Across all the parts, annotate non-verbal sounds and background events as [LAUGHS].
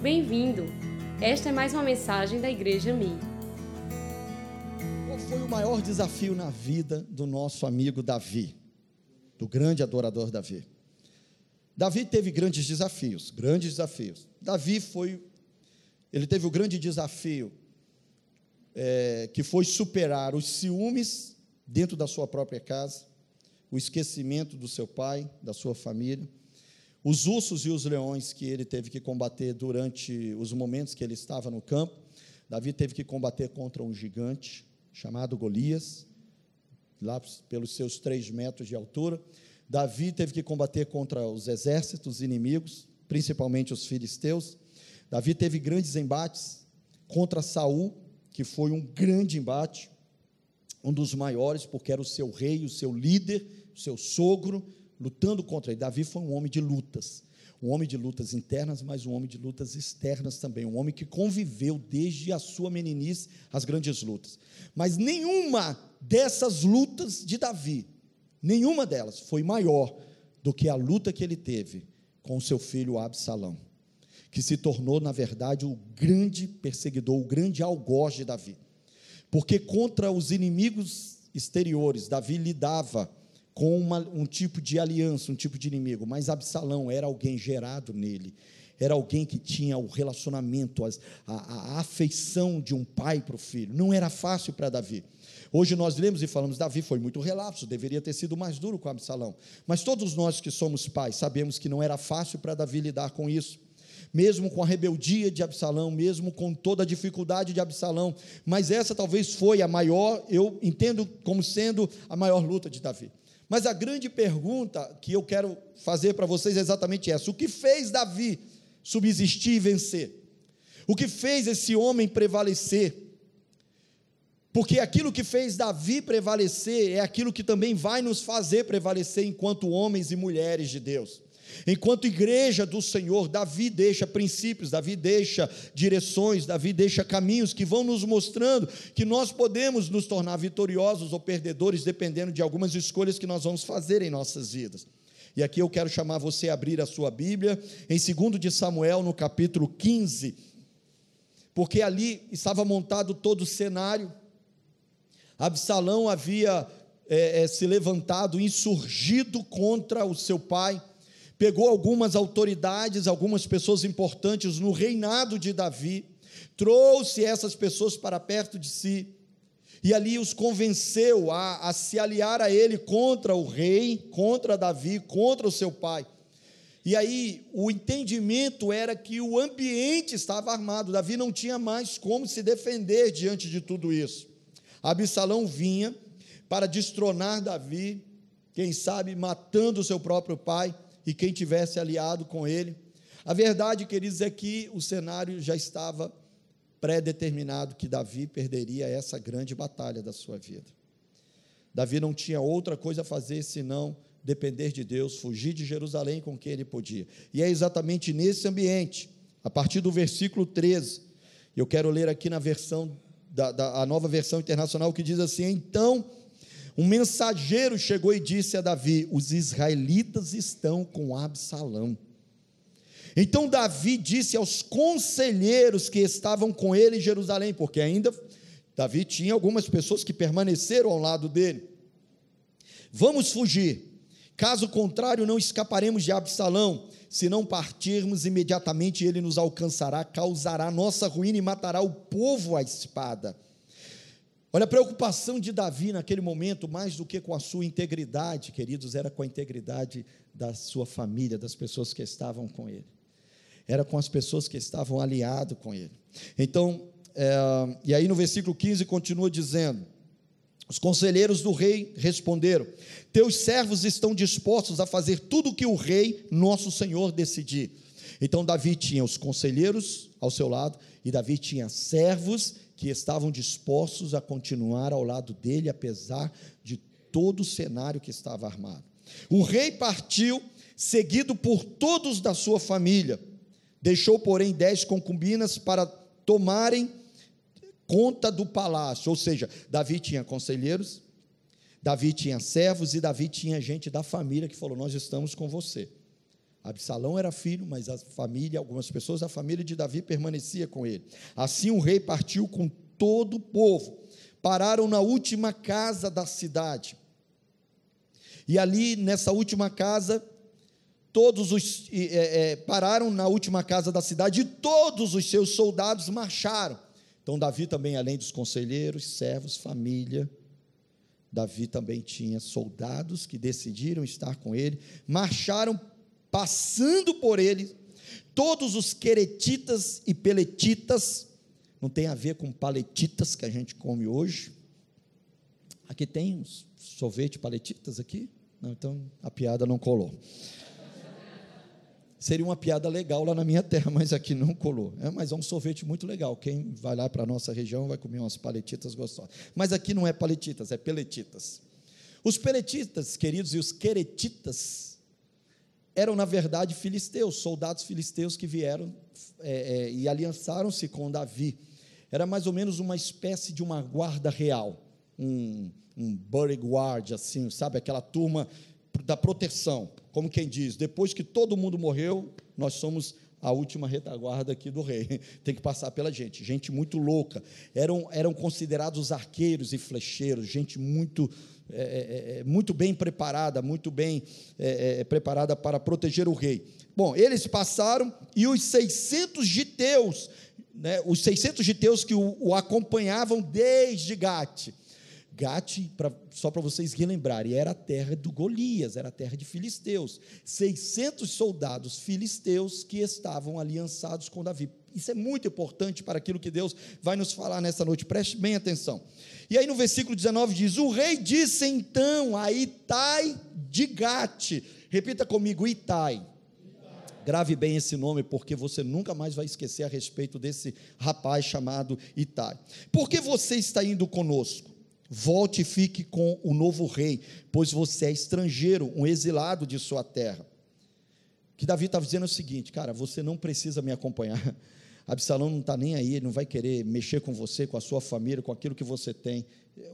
Bem-vindo! Esta é mais uma mensagem da Igreja Mi. Qual foi o maior desafio na vida do nosso amigo Davi, do grande adorador Davi? Davi teve grandes desafios, grandes desafios. Davi foi, ele teve o grande desafio é, que foi superar os ciúmes dentro da sua própria casa, o esquecimento do seu pai, da sua família, os ursos e os leões que ele teve que combater durante os momentos que ele estava no campo. Davi teve que combater contra um gigante chamado Golias, lá pelos seus três metros de altura. Davi teve que combater contra os exércitos inimigos, principalmente os filisteus. Davi teve grandes embates contra Saul, que foi um grande embate, um dos maiores, porque era o seu rei, o seu líder, o seu sogro, lutando contra ele. Davi foi um homem de lutas, um homem de lutas internas, mas um homem de lutas externas também, um homem que conviveu desde a sua meninice as grandes lutas. Mas nenhuma dessas lutas de Davi, nenhuma delas foi maior do que a luta que ele teve com seu filho Absalão, que se tornou, na verdade, o grande perseguidor, o grande algoz de Davi. Porque contra os inimigos exteriores, Davi lidava com uma, um tipo de aliança, um tipo de inimigo, mas Absalão era alguém gerado nele, era alguém que tinha o relacionamento, a, a, a afeição de um pai para o filho. Não era fácil para Davi. Hoje nós lemos e falamos, Davi foi muito relapso, deveria ter sido mais duro com Absalão. Mas todos nós que somos pais sabemos que não era fácil para Davi lidar com isso. Mesmo com a rebeldia de Absalão, mesmo com toda a dificuldade de Absalão, mas essa talvez foi a maior, eu entendo como sendo a maior luta de Davi. Mas a grande pergunta que eu quero fazer para vocês é exatamente essa: o que fez Davi subsistir e vencer? O que fez esse homem prevalecer? Porque aquilo que fez Davi prevalecer é aquilo que também vai nos fazer prevalecer enquanto homens e mulheres de Deus. Enquanto igreja do Senhor, Davi deixa princípios, Davi deixa direções, Davi deixa caminhos que vão nos mostrando que nós podemos nos tornar vitoriosos ou perdedores dependendo de algumas escolhas que nós vamos fazer em nossas vidas. E aqui eu quero chamar você a abrir a sua Bíblia em 2 de Samuel, no capítulo 15, porque ali estava montado todo o cenário. Absalão havia é, é, se levantado, insurgido contra o seu pai pegou algumas autoridades, algumas pessoas importantes no reinado de Davi, trouxe essas pessoas para perto de si, e ali os convenceu a, a se aliar a ele contra o rei, contra Davi, contra o seu pai. E aí o entendimento era que o ambiente estava armado, Davi não tinha mais como se defender diante de tudo isso. Absalão vinha para destronar Davi, quem sabe matando o seu próprio pai e quem tivesse aliado com ele. A verdade, queridos, é que o cenário já estava pré-determinado que Davi perderia essa grande batalha da sua vida. Davi não tinha outra coisa a fazer senão depender de Deus, fugir de Jerusalém com quem ele podia. E é exatamente nesse ambiente, a partir do versículo 13, eu quero ler aqui na versão da, da a nova versão internacional que diz assim: Então um mensageiro chegou e disse a Davi: Os israelitas estão com Absalão. Então Davi disse aos conselheiros que estavam com ele em Jerusalém, porque ainda Davi tinha algumas pessoas que permaneceram ao lado dele. Vamos fugir, caso contrário, não escaparemos de Absalão. Se não partirmos imediatamente, ele nos alcançará, causará nossa ruína e matará o povo à espada. Olha, a preocupação de Davi naquele momento, mais do que com a sua integridade, queridos, era com a integridade da sua família, das pessoas que estavam com ele. Era com as pessoas que estavam aliado com ele. Então, é, e aí no versículo 15 continua dizendo: os conselheiros do rei responderam: Teus servos estão dispostos a fazer tudo o que o rei, nosso senhor, decidir. Então Davi tinha os conselheiros ao seu lado, e Davi tinha servos que estavam dispostos a continuar ao lado dele, apesar de todo o cenário que estava armado. O rei partiu, seguido por todos da sua família. Deixou, porém, dez concubinas para tomarem conta do palácio. Ou seja, Davi tinha conselheiros, Davi tinha servos e Davi tinha gente da família que falou: Nós estamos com você. Absalão era filho, mas a família, algumas pessoas da família de Davi permanecia com ele. Assim o rei partiu com todo o povo. Pararam na última casa da cidade. E ali, nessa última casa, todos os é, é, pararam na última casa da cidade e todos os seus soldados marcharam. Então Davi também, além dos conselheiros, servos, família, Davi também tinha soldados que decidiram estar com ele, marcharam passando por ele, todos os queretitas e peletitas, não tem a ver com paletitas que a gente come hoje. Aqui tem uns sorvete paletitas aqui? Não, então a piada não colou. Seria uma piada legal lá na minha terra, mas aqui não colou. É, mas é um sorvete muito legal. Quem vai lá para a nossa região vai comer umas paletitas gostosas. Mas aqui não é paletitas, é peletitas. Os peletitas, queridos, e os queretitas eram, na verdade, filisteus, soldados filisteus que vieram é, é, e aliançaram-se com Davi. Era mais ou menos uma espécie de uma guarda real, um, um bodyguard, assim, sabe? Aquela turma da proteção, como quem diz, depois que todo mundo morreu, nós somos a última retaguarda aqui do rei. [LAUGHS] Tem que passar pela gente, gente muito louca. Eram, eram considerados arqueiros e flecheiros, gente muito é, é, é muito bem preparada, muito bem é, é, preparada para proteger o rei. Bom, eles passaram e os 600 giteus, né, os 600 giteus que o, o acompanhavam desde Gate, Gate, pra, só para vocês relembrarem, era a terra do Golias, era a terra de filisteus. 600 soldados filisteus que estavam aliançados com Davi. Isso é muito importante para aquilo que Deus vai nos falar nessa noite, preste bem atenção. E aí no versículo 19 diz: O rei disse então a Itai de Gate, repita comigo, Itai. Grave bem esse nome, porque você nunca mais vai esquecer a respeito desse rapaz chamado Itai. Por que você está indo conosco? Volte e fique com o novo rei, pois você é estrangeiro, um exilado de sua terra. Que Davi está dizendo o seguinte, cara, você não precisa me acompanhar. [LAUGHS] Absalão não está nem aí, ele não vai querer mexer com você, com a sua família, com aquilo que você tem.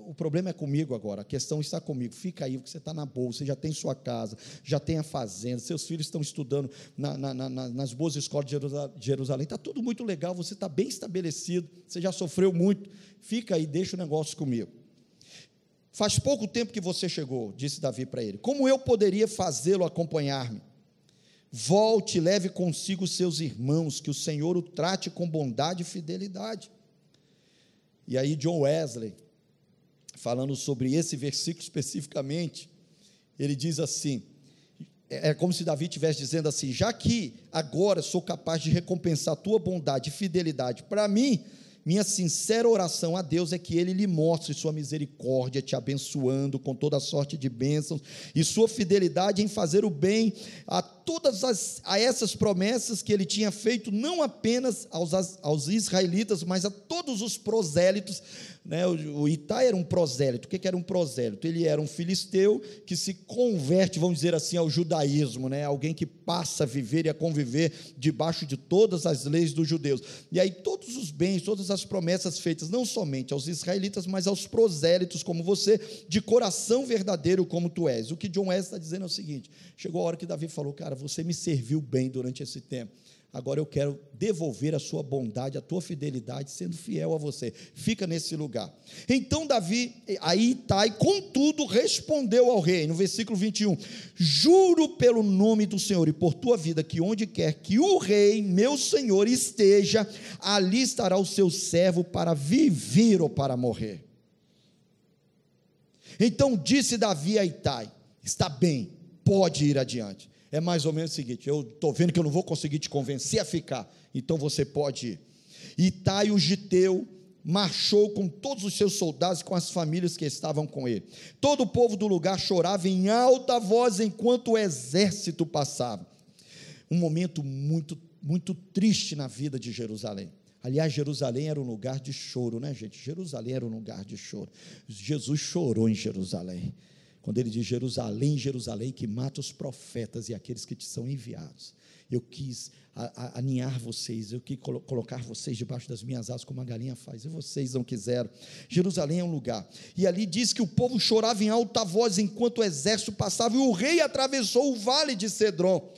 O problema é comigo agora, a questão está comigo. Fica aí, porque você está na boa, você já tem sua casa, já tem a fazenda, seus filhos estão estudando na, na, na, nas boas escolas de Jerusalém. Está tudo muito legal, você está bem estabelecido, você já sofreu muito. Fica aí, deixa o negócio comigo. Faz pouco tempo que você chegou, disse Davi para ele. Como eu poderia fazê-lo acompanhar-me? Volte e leve consigo seus irmãos, que o Senhor o trate com bondade e fidelidade. E aí, John Wesley, falando sobre esse versículo especificamente, ele diz assim: é, é como se Davi estivesse dizendo assim: já que agora sou capaz de recompensar tua bondade e fidelidade para mim, minha sincera oração a Deus é que Ele lhe mostre sua misericórdia, te abençoando com toda sorte de bênçãos e sua fidelidade em fazer o bem a todas as, a essas promessas que Ele tinha feito, não apenas aos, aos israelitas, mas a todos os prosélitos né? O, o Itai era um prosélito. O que era um prosélito? Ele era um filisteu que se converte, vamos dizer assim, ao judaísmo, né? alguém que passa a viver e a conviver debaixo de todas as leis dos judeus. E aí todos os bens, todas as promessas feitas, não somente aos israelitas, mas aos prosélitos como você, de coração verdadeiro como tu és. O que John Wesley está dizendo é o seguinte: chegou a hora que Davi falou, cara, você me serviu bem durante esse tempo agora eu quero devolver a sua bondade, a tua fidelidade, sendo fiel a você. Fica nesse lugar. Então Davi, aí Itai, contudo, respondeu ao rei, no versículo 21, juro pelo nome do Senhor e por tua vida, que onde quer que o rei, meu senhor, esteja, ali estará o seu servo para viver ou para morrer. Então disse Davi a Itai, está bem, pode ir adiante é mais ou menos o seguinte: eu estou vendo que eu não vou conseguir te convencer a ficar, então você pode ir. Itai, o Giteu, marchou com todos os seus soldados e com as famílias que estavam com ele. Todo o povo do lugar chorava em alta voz enquanto o exército passava. Um momento muito, muito triste na vida de Jerusalém. Aliás, Jerusalém era um lugar de choro, né, gente? Jerusalém era um lugar de choro. Jesus chorou em Jerusalém quando ele diz Jerusalém, Jerusalém, que mata os profetas e aqueles que te são enviados. Eu quis aninhar vocês, eu quis colocar vocês debaixo das minhas asas, como a galinha faz, e vocês não quiseram. Jerusalém é um lugar. E ali diz que o povo chorava em alta voz enquanto o exército passava, e o rei atravessou o vale de Cedron.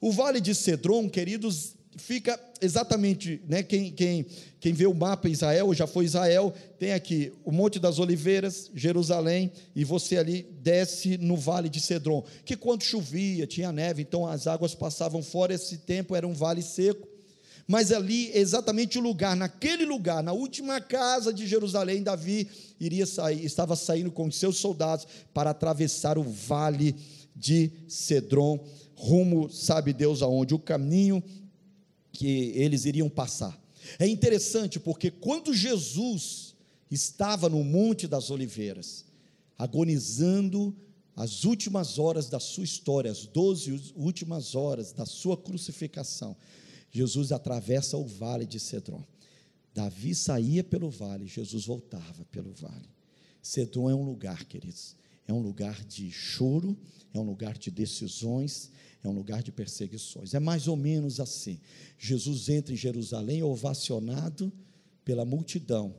O vale de Cedron, queridos, fica exatamente, né, quem, quem, quem vê o mapa Israel, já foi Israel, tem aqui o Monte das Oliveiras, Jerusalém, e você ali desce no Vale de Cedron, que quando chovia, tinha neve, então as águas passavam fora, esse tempo era um vale seco, mas ali, exatamente o lugar, naquele lugar, na última casa de Jerusalém, Davi iria sair, estava saindo com seus soldados para atravessar o vale de Cedron, rumo, sabe Deus aonde, o caminho que eles iriam passar. É interessante porque quando Jesus estava no Monte das Oliveiras, agonizando as últimas horas da sua história, as doze últimas horas da sua crucificação, Jesus atravessa o vale de Cedron. Davi saía pelo vale, Jesus voltava pelo vale. Cedron é um lugar, queridos, é um lugar de choro, é um lugar de decisões, é um lugar de perseguições. É mais ou menos assim. Jesus entra em Jerusalém ovacionado pela multidão,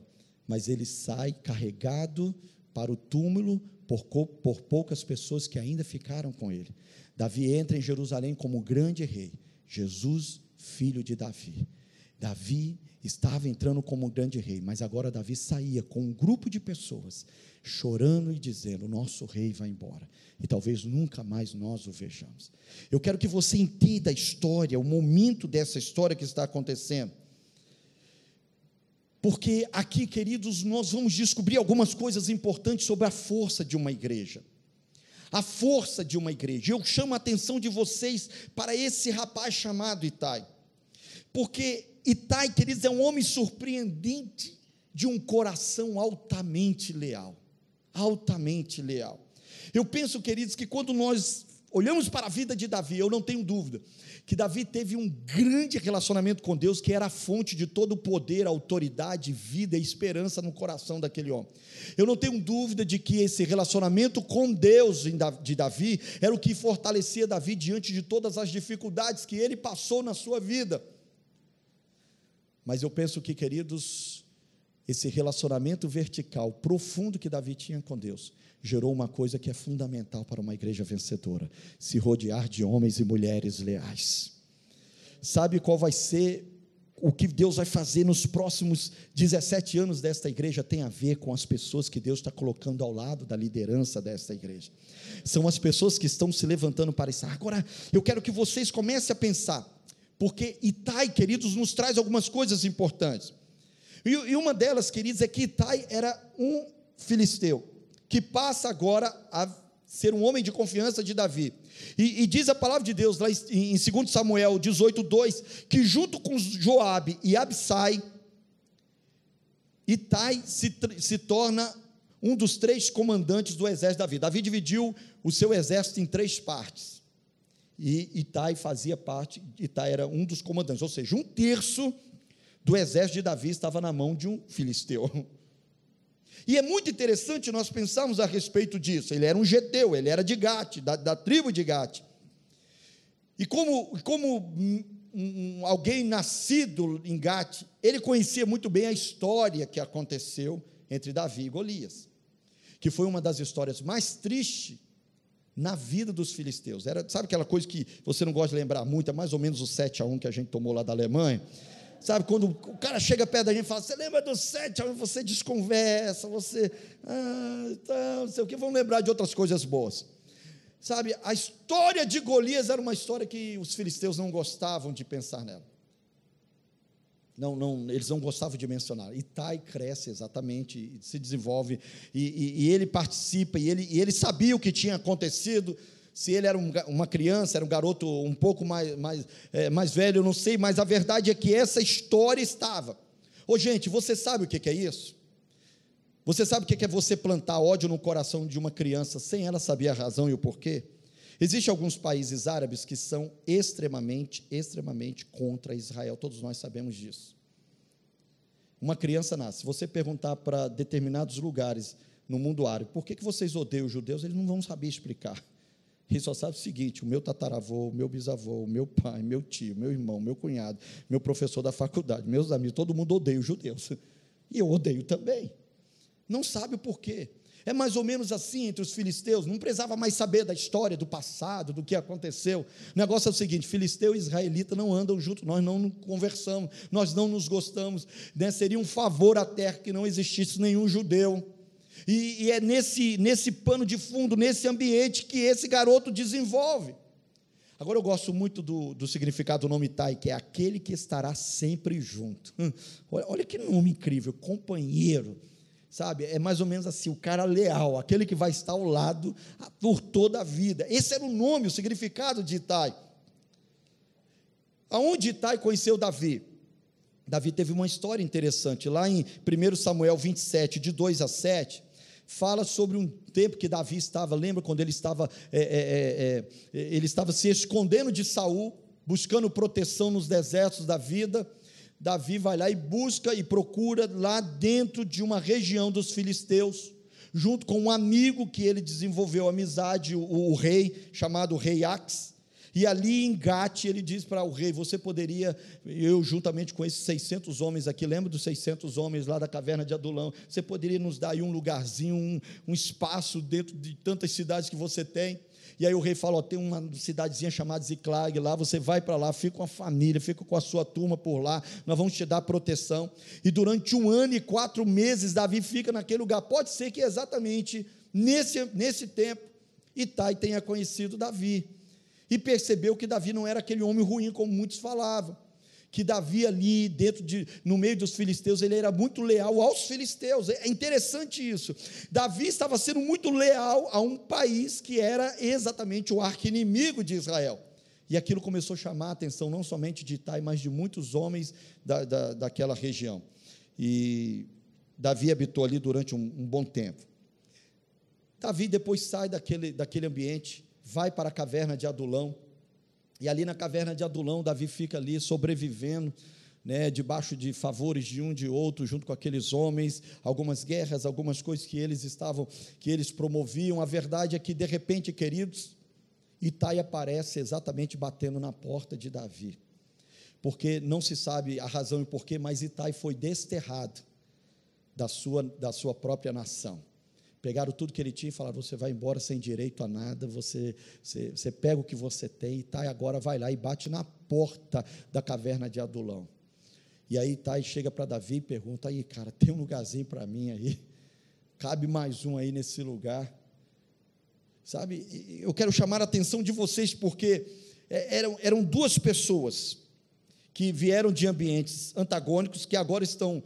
mas ele sai carregado para o túmulo por, por poucas pessoas que ainda ficaram com ele. Davi entra em Jerusalém como grande rei, Jesus, filho de Davi. Davi estava entrando como grande rei, mas agora Davi saía com um grupo de pessoas chorando e dizendo: Nosso rei vai embora, e talvez nunca mais nós o vejamos. Eu quero que você entenda a história, o momento dessa história que está acontecendo. Porque aqui, queridos, nós vamos descobrir algumas coisas importantes sobre a força de uma igreja. A força de uma igreja. Eu chamo a atenção de vocês para esse rapaz chamado Itai. Porque Itai, queridos, é um homem surpreendente de um coração altamente leal altamente leal. Eu penso, queridos, que quando nós olhamos para a vida de Davi, eu não tenho dúvida que Davi teve um grande relacionamento com Deus, que era a fonte de todo o poder, autoridade, vida e esperança no coração daquele homem. Eu não tenho dúvida de que esse relacionamento com Deus de Davi era o que fortalecia Davi diante de todas as dificuldades que ele passou na sua vida. Mas eu penso que, queridos, esse relacionamento vertical profundo que Davi tinha com Deus gerou uma coisa que é fundamental para uma igreja vencedora: se rodear de homens e mulheres leais. Sabe qual vai ser o que Deus vai fazer nos próximos 17 anos desta igreja tem a ver com as pessoas que Deus está colocando ao lado da liderança desta igreja. São as pessoas que estão se levantando para isso. Agora, eu quero que vocês comecem a pensar, porque Itai, queridos, nos traz algumas coisas importantes. E, e uma delas, queridos, é que Itai era um filisteu, que passa agora a ser um homem de confiança de Davi. E, e, diz a palavra de Deus lá em, em 2 Samuel 18, 2, que junto com Joabe e Absai, Itai se, se torna um dos três comandantes do exército de Davi. Davi dividiu o seu exército em três partes. E Itai fazia parte, Itai era um dos comandantes, ou seja, um terço do exército de Davi estava na mão de um filisteu. E é muito interessante nós pensarmos a respeito disso. Ele era um geteu, ele era de Gate, da, da tribo de Gate. E como, como um, alguém nascido em Gate, ele conhecia muito bem a história que aconteceu entre Davi e Golias, que foi uma das histórias mais tristes na vida dos filisteus. Era, sabe aquela coisa que você não gosta de lembrar muito, é mais ou menos o 7 a 1 que a gente tomou lá da Alemanha? Sabe, quando o cara chega perto da gente e fala, você lembra do sete? Você desconversa, você. Ah, então, não sei o que, vamos lembrar de outras coisas boas. Sabe, a história de Golias era uma história que os filisteus não gostavam de pensar nela. Não, não, eles não gostavam de mencionar. Itai cresce exatamente, se desenvolve, e, e, e ele participa, e ele, e ele sabia o que tinha acontecido, se ele era um, uma criança, era um garoto um pouco mais, mais, é, mais velho, eu não sei, mas a verdade é que essa história estava. Ô, gente, você sabe o que é isso? Você sabe o que é você plantar ódio no coração de uma criança sem ela saber a razão e o porquê? Existem alguns países árabes que são extremamente, extremamente contra Israel, todos nós sabemos disso. Uma criança nasce, se você perguntar para determinados lugares no mundo árabe, por que, que vocês odeiam os judeus, eles não vão saber explicar. Ele só sabe o seguinte: o meu tataravô, o meu bisavô, o meu pai, meu tio, meu irmão, meu cunhado, meu professor da faculdade, meus amigos, todo mundo odeia os judeus. E eu odeio também. Não sabe o porquê. É mais ou menos assim entre os filisteus, não precisava mais saber da história, do passado, do que aconteceu. O negócio é o seguinte: filisteu e israelita não andam juntos, nós não conversamos, nós não nos gostamos. Né? Seria um favor à terra que não existisse nenhum judeu. E, e é nesse, nesse pano de fundo, nesse ambiente, que esse garoto desenvolve. Agora eu gosto muito do, do significado do nome Tai, que é aquele que estará sempre junto. Hum, olha, olha que nome incrível, companheiro sabe? É mais ou menos assim, o cara leal, aquele que vai estar ao lado por toda a vida. Esse era o nome, o significado de Itai. Aonde Itai conheceu Davi? Davi teve uma história interessante, lá em 1 Samuel 27, de 2 a 7, fala sobre um tempo que Davi estava, lembra quando ele estava, é, é, é, é ele estava se escondendo de Saul, buscando proteção nos desertos da vida, Davi vai lá e busca e procura lá dentro de uma região dos filisteus, junto com um amigo que ele desenvolveu amizade, o, o rei, chamado rei Ax. E ali em Gate ele diz para o rei: Você poderia, eu juntamente com esses 600 homens aqui, lembra dos 600 homens lá da caverna de Adulão? Você poderia nos dar aí um lugarzinho, um, um espaço dentro de tantas cidades que você tem? E aí o rei fala: ó, tem uma cidadezinha chamada Ziclag lá, você vai para lá, fica com a família, fica com a sua turma por lá, nós vamos te dar proteção. E durante um ano e quatro meses, Davi fica naquele lugar. Pode ser que exatamente nesse, nesse tempo, Itai tenha conhecido Davi. E percebeu que Davi não era aquele homem ruim como muitos falavam que Davi ali dentro de no meio dos filisteus, ele era muito leal aos filisteus. É interessante isso. Davi estava sendo muito leal a um país que era exatamente o arqui-inimigo de Israel. E aquilo começou a chamar a atenção não somente de Itai, mas de muitos homens da, da, daquela região. E Davi habitou ali durante um, um bom tempo. Davi depois sai daquele, daquele ambiente, vai para a caverna de Adulão, e ali na caverna de Adulão, Davi fica ali sobrevivendo, né, debaixo de favores de um de outro, junto com aqueles homens, algumas guerras, algumas coisas que eles estavam, que eles promoviam. A verdade é que, de repente, queridos, Itai aparece exatamente batendo na porta de Davi. Porque não se sabe a razão e porquê, mas Itai foi desterrado da sua, da sua própria nação. Pegaram tudo que ele tinha e falaram: você vai embora sem direito a nada, você, você, você pega o que você tem, e Tai agora vai lá e bate na porta da caverna de Adulão. E aí Tai chega para Davi e pergunta: aí, cara, tem um lugarzinho para mim aí? Cabe mais um aí nesse lugar? Sabe, eu quero chamar a atenção de vocês porque é, eram, eram duas pessoas que vieram de ambientes antagônicos, que agora estão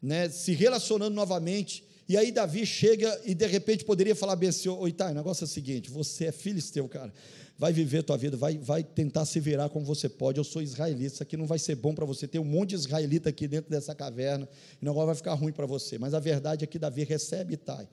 né, se relacionando novamente e aí Davi chega e de repente poderia falar bem assim, oi, tá, o negócio é o seguinte, você é filisteu, cara, vai viver tua vida, vai, vai tentar se virar como você pode, eu sou israelita, isso aqui não vai ser bom para você, tem um monte de israelita aqui dentro dessa caverna, e o negócio vai ficar ruim para você, mas a verdade é que Davi recebe Itai,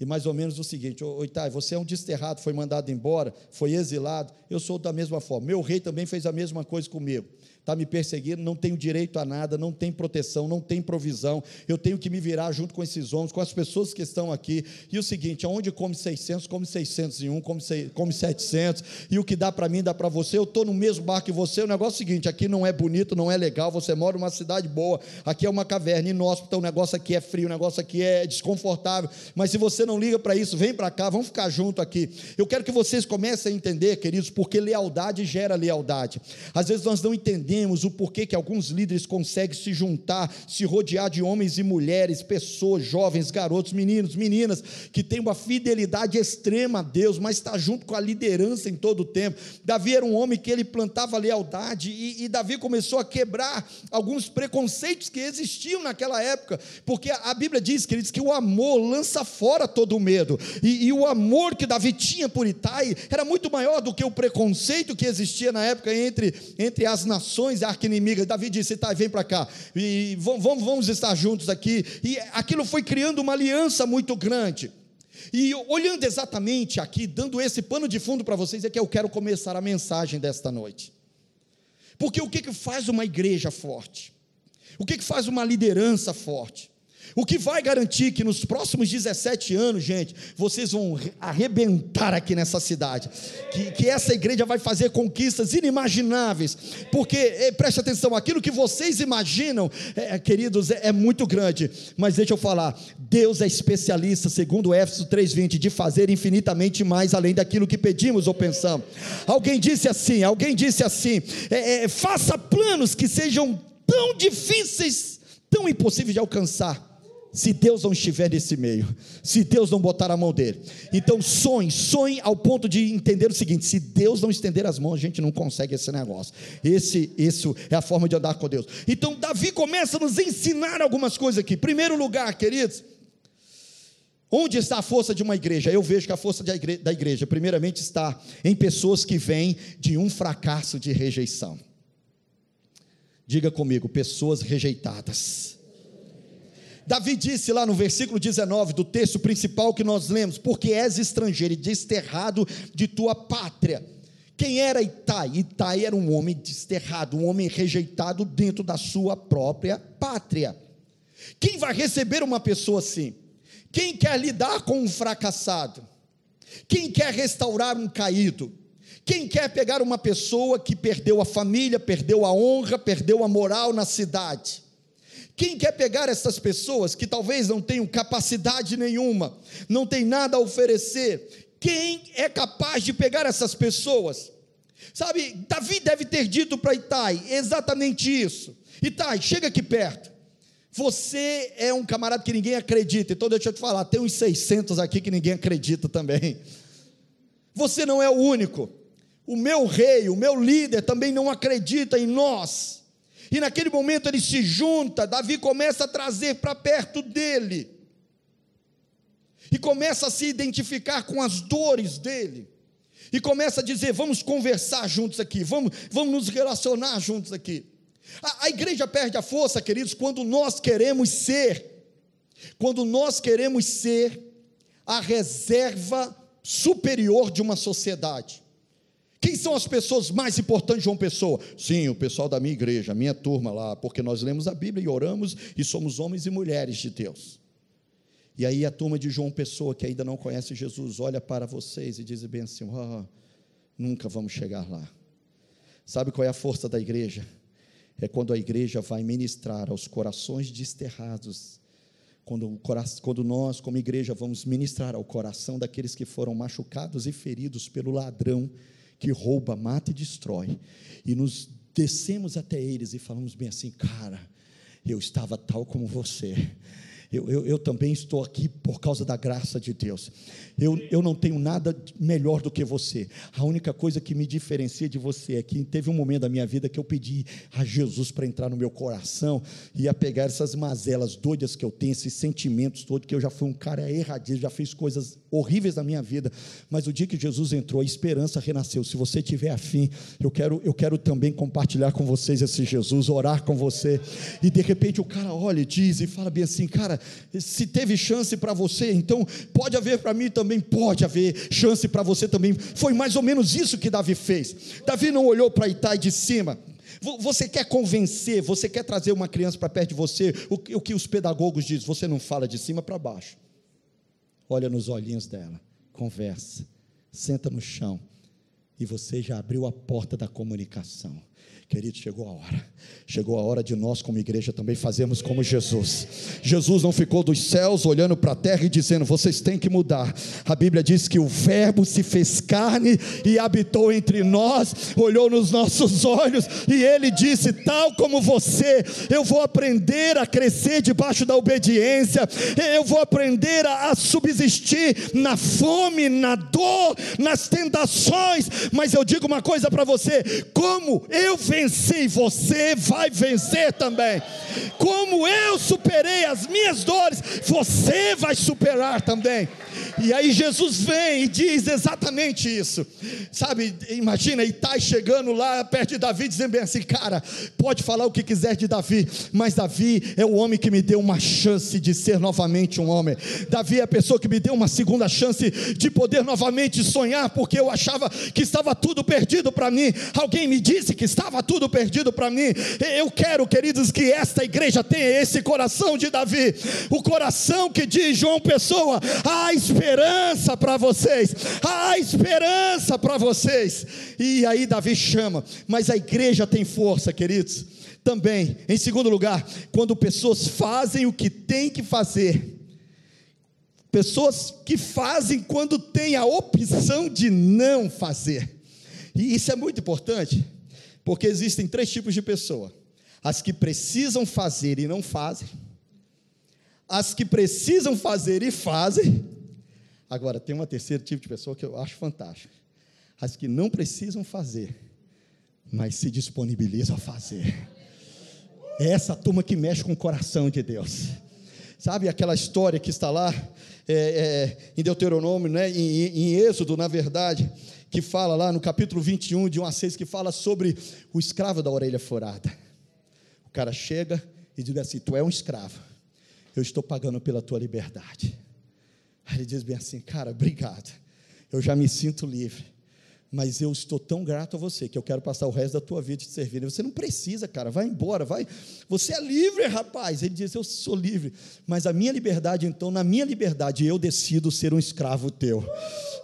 e mais ou menos o seguinte: Oitai, você é um desterrado, foi mandado embora, foi exilado. Eu sou da mesma forma. Meu rei também fez a mesma coisa comigo está me perseguindo, não tenho direito a nada, não tem proteção, não tem provisão, eu tenho que me virar junto com esses homens, com as pessoas que estão aqui. E o seguinte: aonde come 600, come 601, come, come 700, e o que dá para mim, dá para você. Eu estou no mesmo barco que você. O negócio é o seguinte: aqui não é bonito, não é legal, você mora numa cidade boa, aqui é uma caverna inóspita, o negócio aqui é frio, o negócio aqui é desconfortável, mas se você não liga para isso, vem para cá, vamos ficar junto aqui. Eu quero que vocês comecem a entender, queridos, porque lealdade gera lealdade. Às vezes nós não entendemos entendemos o porquê que alguns líderes conseguem se juntar, se rodear de homens e mulheres, pessoas, jovens, garotos, meninos, meninas, que têm uma fidelidade extrema a Deus, mas está junto com a liderança em todo o tempo. Davi era um homem que ele plantava lealdade, e, e Davi começou a quebrar alguns preconceitos que existiam naquela época, porque a, Bíblia diz, queridos, que o amor lança fora todo o medo, e, e o amor que Davi tinha por Itai era muito maior do que o preconceito que existia na época entre, entre as nações nações arqui-inimigas. Davi disse: tá, vem para cá, e vamos, vamos estar juntos aqui. E aquilo foi criando uma aliança muito grande. E olhando exatamente aqui, dando esse pano de fundo para vocês, é que eu quero começar a mensagem desta noite. Porque o que, que faz uma igreja forte? O que, que faz uma liderança forte? O que vai garantir que nos próximos 17 anos, gente, vocês vão arrebentar aqui nessa cidade, que, que essa igreja vai fazer conquistas inimagináveis, porque, eh, preste atenção, aquilo que vocês imaginam, é, queridos, é, é muito grande, mas deixa eu falar, Deus é especialista, segundo Éfeso 3,20, de fazer infinitamente mais além daquilo que pedimos ou pensamos. Alguém disse assim, alguém disse assim, é, é, faça planos que sejam tão difíceis, tão impossíveis de alcançar se Deus não estiver nesse meio, se Deus não botar a mão dele. Então sonhe, sonhe ao ponto de entender o seguinte: se Deus não estender as mãos, a gente não consegue esse negócio. Esse, isso é a forma de andar com Deus. Então Davi começa a nos ensinar algumas coisas aqui. Primeiro lugar, queridos, onde está a força de uma igreja? Eu vejo que a força da igreja, primeiramente, está em pessoas que vêm de um fracasso de rejeição. Diga comigo, pessoas rejeitadas Davi disse lá no versículo 19 do texto principal que nós lemos: Porque és estrangeiro e desterrado de tua pátria. Quem era Itai? Itai era um homem desterrado, um homem rejeitado dentro da sua própria pátria. Quem vai receber uma pessoa assim? Quem quer lidar com um fracassado? Quem quer restaurar um caído? Quem quer pegar uma pessoa que perdeu a família, perdeu a honra, perdeu a moral na cidade? Quem quer pegar essas pessoas que talvez não tenham capacidade nenhuma, não tem nada a oferecer? Quem é capaz de pegar essas pessoas? Sabe, Davi deve ter dito para Itai exatamente isso. Itai, chega aqui perto. Você é um camarada que ninguém acredita. Então deixa eu te falar, tem uns 600 aqui que ninguém acredita também. Você não é o único. O meu rei, o meu líder também não acredita em nós. E naquele momento ele se junta, Davi começa a trazer para perto dele. E começa a se identificar com as dores dele. E começa a dizer: vamos conversar juntos aqui, vamos, vamos nos relacionar juntos aqui. A, a igreja perde a força, queridos, quando nós queremos ser, quando nós queremos ser a reserva superior de uma sociedade. Quem são as pessoas mais importantes de uma pessoa? Sim, o pessoal da minha igreja, a minha turma lá, porque nós lemos a Bíblia e oramos e somos homens e mulheres de Deus. E aí a turma de João Pessoa, que ainda não conhece Jesus, olha para vocês e diz bem assim: oh, nunca vamos chegar lá. Sabe qual é a força da igreja? É quando a igreja vai ministrar aos corações desterrados, quando, quando nós, como igreja, vamos ministrar ao coração daqueles que foram machucados e feridos pelo ladrão que rouba, mata e destrói, e nos descemos até eles e falamos bem assim, cara, eu estava tal como você, eu, eu, eu, também estou aqui por causa da graça de Deus. Eu, eu não tenho nada melhor do que você. A única coisa que me diferencia de você é que teve um momento da minha vida que eu pedi a Jesus para entrar no meu coração e a pegar essas mazelas doidas que eu tenho, esses sentimentos todos, que eu já fui um cara erradiço, já fiz coisas horríveis na minha vida. Mas o dia que Jesus entrou, a esperança renasceu. Se você tiver afim, eu quero, eu quero também compartilhar com vocês esse Jesus, orar com você. E de repente o cara olha e diz e fala bem assim, cara se teve chance para você, então pode haver para mim também, pode haver chance para você também. Foi mais ou menos isso que Davi fez. Davi não olhou para Itai de cima. Você quer convencer, você quer trazer uma criança para perto de você, o, que os pedagogos dizem, você não fala de cima para baixo. Olha nos olhinhos dela, conversa, senta no chão, e você já abriu a porta da comunicação. Querido, chegou a hora. Chegou a hora de nós, como igreja, também fazermos como Jesus. Jesus não ficou dos céus olhando para a terra e dizendo: vocês têm que mudar. A Bíblia diz que o Verbo se fez carne e habitou entre nós, olhou nos nossos olhos e ele disse: tal como você, eu vou aprender a crescer debaixo da obediência, eu vou aprender a, a subsistir na fome, na dor, nas tentações. Mas eu digo uma coisa para você: como eu venho venci, você vai vencer também. Como eu superei as minhas dores, você vai superar também. E aí Jesus vem e diz exatamente isso. Sabe, imagina Itai chegando lá perto de Davi, dizendo bem assim: cara, pode falar o que quiser de Davi, mas Davi é o homem que me deu uma chance de ser novamente um homem. Davi é a pessoa que me deu uma segunda chance de poder novamente sonhar, porque eu achava que estava tudo perdido para mim. Alguém me disse que estava tudo perdido para mim. Eu quero, queridos, que esta igreja tenha esse coração de Davi, o coração que diz João Pessoa: há esperança para vocês, há esperança para vocês. E aí Davi chama, mas a igreja tem força, queridos. Também, em segundo lugar, quando pessoas fazem o que tem que fazer, pessoas que fazem quando tem a opção de não fazer. E isso é muito importante, porque existem três tipos de pessoa: as que precisam fazer e não fazem, as que precisam fazer e fazem. Agora, tem uma terceiro tipo de pessoa que eu acho fantástico: as que não precisam fazer, mas se disponibilizam a fazer. É essa turma que mexe com o coração de Deus. Sabe aquela história que está lá é, é, em Deuteronômio, né, em, em Êxodo, na verdade, que fala lá no capítulo 21, de 1 a 6, que fala sobre o escravo da orelha furada. O cara chega e diz assim: Tu é um escravo, eu estou pagando pela tua liberdade. Aí ele diz bem assim: Cara, obrigado, eu já me sinto livre mas eu estou tão grato a você que eu quero passar o resto da tua vida te servindo. Você não precisa, cara, vai embora, vai. Você é livre, rapaz. Ele diz: Eu sou livre, mas a minha liberdade, então, na minha liberdade, eu decido ser um escravo teu.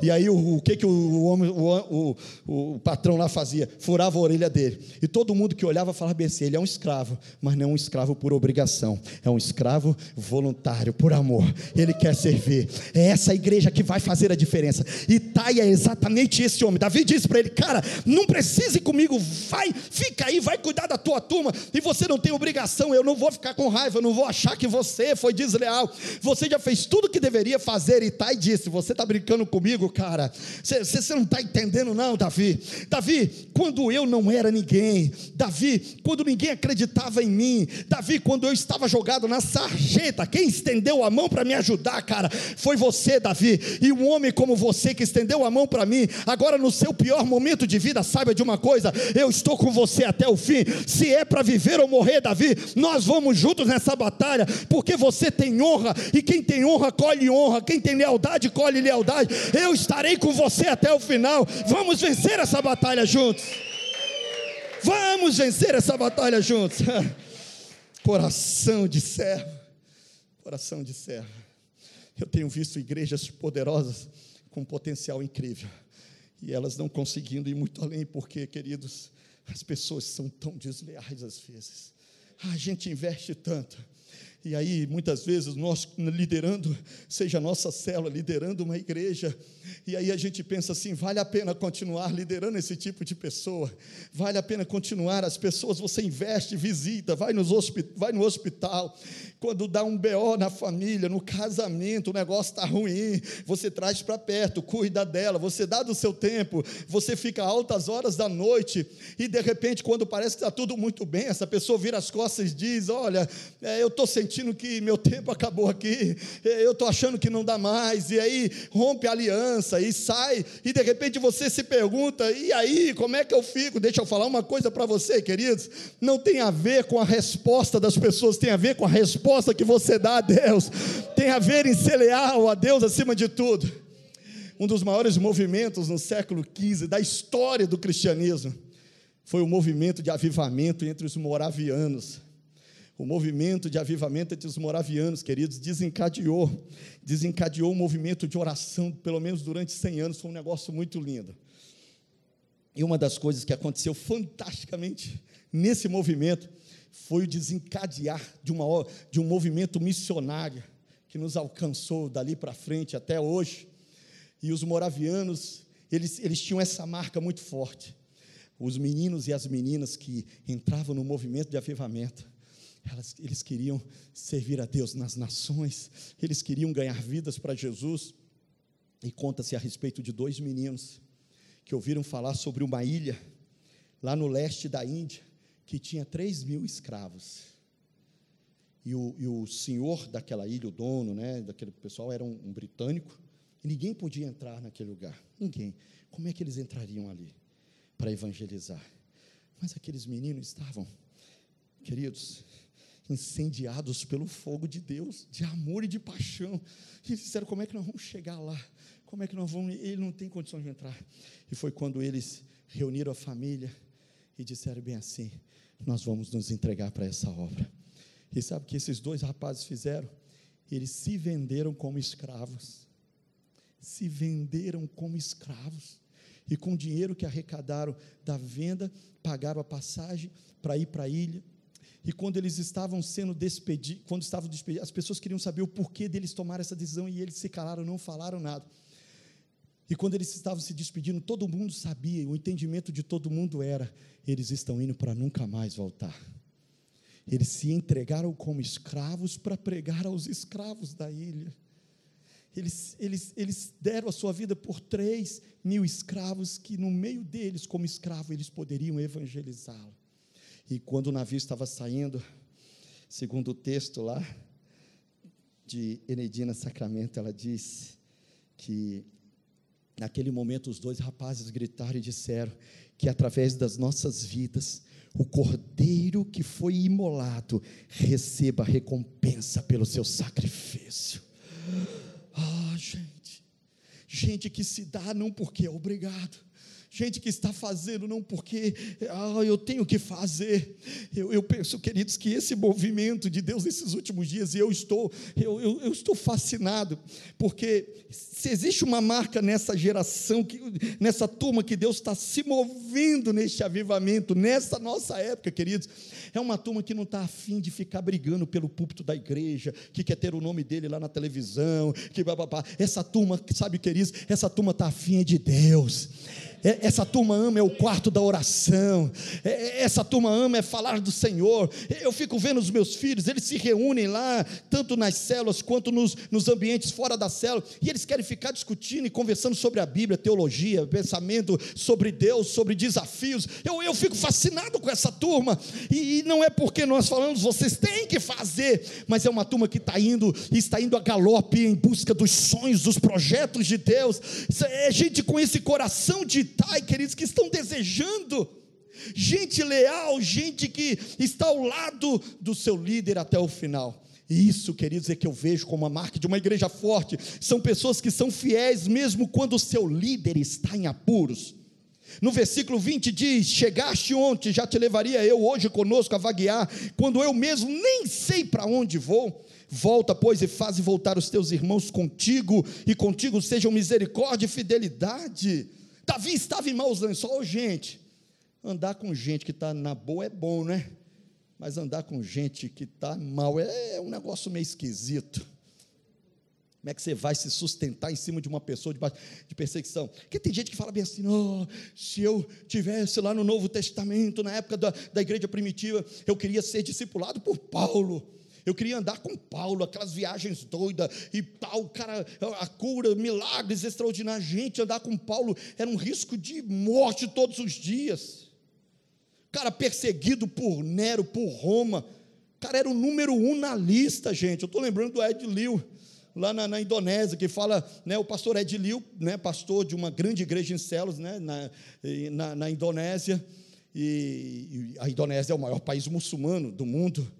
E aí o, o que, que o, homem, o, o, o, patrão lá fazia? Furava a orelha dele. E todo mundo que olhava falava bem assim: ele é um escravo, mas não é um escravo por obrigação, é um escravo voluntário, por amor. Ele quer servir. É essa igreja que vai fazer a diferença. E Tai é exatamente esse homem. Davi disse para ele: Cara, não precise comigo, vai, fica aí, vai cuidar da tua turma. E você não tem obrigação, eu não vou ficar com raiva, eu não vou achar que você foi desleal. Você já fez tudo o que deveria fazer. E Tai disse: Você está brincando comigo, cara? Você não está entendendo, não, Davi. Davi, quando eu não era ninguém, Davi, quando ninguém acreditava em mim, Davi, quando eu estava jogado na sarjeta, quem estendeu a mão para me ajudar, cara, foi você, Davi. E um homem como você que estendeu a mão para mim, agora no seu pior momento de vida, saiba de uma coisa: eu estou com você até o fim. Se é para viver ou morrer, Davi, nós vamos juntos nessa batalha, porque você tem honra, e quem tem honra colhe honra, quem tem lealdade colhe lealdade. Eu estarei com você até o final. Vamos vencer essa batalha juntos. Vamos vencer essa batalha juntos. [LAUGHS] Coração de servo. Coração de servo. Eu tenho visto igrejas poderosas com potencial incrível. E elas não conseguindo ir muito além, porque, queridos, as pessoas são tão desleais às vezes. A gente investe tanto e aí, muitas vezes, nós liderando, seja nossa célula, liderando uma igreja, e aí a gente pensa assim: vale a pena continuar liderando esse tipo de pessoa, vale a pena continuar. As pessoas você investe, visita, vai, nos vai no hospital, quando dá um BO na família, no casamento, o negócio está ruim, você traz para perto, cuida dela, você dá do seu tempo, você fica altas horas da noite, e de repente, quando parece que está tudo muito bem, essa pessoa vira as costas e diz: Olha, é, eu estou sentindo sentindo que meu tempo acabou aqui, eu estou achando que não dá mais, e aí rompe a aliança e sai, e de repente você se pergunta: e aí, como é que eu fico? Deixa eu falar uma coisa para você, queridos: não tem a ver com a resposta das pessoas, tem a ver com a resposta que você dá a Deus, tem a ver em ser leal a Deus acima de tudo. Um dos maiores movimentos no século XV da história do cristianismo foi o movimento de avivamento entre os moravianos o movimento de avivamento entre os moravianos, queridos, desencadeou, desencadeou um movimento de oração, pelo menos durante 100 anos, foi um negócio muito lindo. E uma das coisas que aconteceu fantasticamente nesse movimento foi o desencadear de, uma, de um movimento missionário que nos alcançou dali para frente até hoje. E os moravianos, eles, eles tinham essa marca muito forte. Os meninos e as meninas que entravam no movimento de avivamento, elas, eles queriam servir a Deus nas nações, eles queriam ganhar vidas para Jesus. E conta-se a respeito de dois meninos que ouviram falar sobre uma ilha lá no leste da Índia que tinha 3 mil escravos. E o, e o, senhor daquela ilha, o dono, né, daquele pessoal, era um, um britânico, e ninguém podia entrar naquele lugar. Ninguém. Como é que eles entrariam ali para evangelizar? Mas aqueles meninos estavam, queridos, incendiados pelo fogo de Deus, de amor e de paixão. E eles disseram: como é que nós vamos chegar lá? Como é que nós vamos? Ele não tem condições de entrar. E foi quando eles reuniram a família e disseram bem assim: Nós vamos nos entregar para essa obra. E sabe o que esses dois rapazes fizeram? Eles se venderam como escravos. Se venderam como escravos. E com o dinheiro que arrecadaram da venda, pagaram a passagem para ir para a ilha. E quando eles estavam sendo despedidos, quando estavam despedidos, as pessoas queriam saber o porquê deles tomar essa decisão e eles se calaram, não falaram nada. E quando eles estavam se despedindo, todo mundo sabia, o entendimento de todo mundo era: eles estão indo para nunca mais voltar. Eles se entregaram como escravos para pregar aos escravos da ilha. Eles, eles, eles deram a sua vida por três mil escravos, que no meio deles, como escravo, eles poderiam evangelizá-lo. E quando o navio estava saindo, segundo o texto lá de Enedina Sacramento, ela diz que naquele momento os dois rapazes gritaram e disseram que através das nossas vidas o cordeiro que foi imolado receba recompensa pelo seu sacrifício. Ah, gente, gente que se dá não porque é obrigado, gente que está fazendo não porque ah, eu tenho que fazer. Eu, eu, penso, queridos, que esse movimento de Deus nesses últimos dias, e eu estou, eu, eu, eu, estou fascinado, porque se existe uma marca nessa geração, que, nessa turma que Deus está se movendo neste avivamento, nessa nossa época, queridos, é uma turma que não está afim de ficar brigando pelo púlpito da igreja, que quer ter o nome dele lá na televisão, que bababá. Essa turma, sabe, queridos, essa turma está afim de Deus essa turma ama é o quarto da oração. É, essa turma ama é falar do Senhor. Eu fico vendo os meus filhos, eles se reúnem lá, tanto nas células quanto nos, nos ambientes fora da célula, e eles querem ficar discutindo e conversando sobre a Bíblia, teologia, pensamento sobre Deus, sobre desafios. Eu, eu fico fascinado com essa turma, e, e não é porque nós falamos, vocês têm que fazer, mas é uma turma que está indo, está indo a galope em busca dos sonhos, dos projetos de Deus. É gente com esse coração de Pai, queridos, que estão desejando. Gente leal, gente que está ao lado do seu líder até o final. Isso, queridos, é que eu vejo como a marca de uma igreja forte. São pessoas que são fiéis mesmo quando o seu líder está em apuros. No versículo 20 diz: Chegaste ontem, já te levaria eu hoje conosco a vaguear, quando eu mesmo nem sei para onde vou. Volta, pois, e faze voltar os teus irmãos contigo, e contigo sejam misericórdia e fidelidade Davi estava em maus lençóis, gente. Andar com gente que está na boa é bom, né? Mas andar com gente que está mal é, é um negócio meio esquisito. Como é que você vai se sustentar em cima de uma pessoa de, de perseguição? Porque tem gente que fala bem assim: oh, se eu tivesse lá no Novo Testamento, na época da, da igreja primitiva, eu queria ser discipulado por Paulo. Eu queria andar com Paulo, aquelas viagens doidas e tal, cara, a cura, milagres extraordinários. Gente, andar com Paulo era um risco de morte todos os dias. Cara, perseguido por Nero, por Roma. Cara, era o número um na lista, gente. Eu estou lembrando do Ed Liu, lá na, na, Indonésia, que fala, né, o pastor Ed Liu, né, pastor de uma grande igreja em Celos, né, na, na, na Indonésia. E, e a Indonésia é o maior país muçulmano do mundo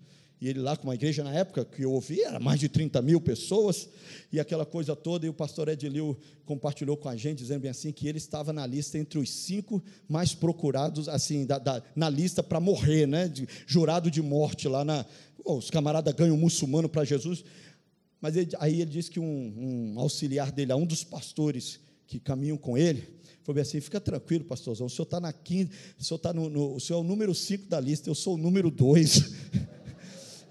e ele lá com uma igreja na época que eu ouvi, era mais de 30 mil pessoas, e aquela coisa toda, e o pastor Edilio compartilhou com a gente, dizendo bem assim, que ele estava na lista entre os cinco mais procurados, assim, da, da, na lista para morrer, né, de, jurado de morte lá na, oh, os camaradas ganham muçulmano para Jesus, mas ele, aí ele disse que um, um auxiliar dele, um dos pastores que caminham com ele, falou assim: fica tranquilo, pastorzão, o senhor está na quinta, o senhor, tá no, no, o senhor é o número cinco da lista, eu sou o número dois. [LAUGHS]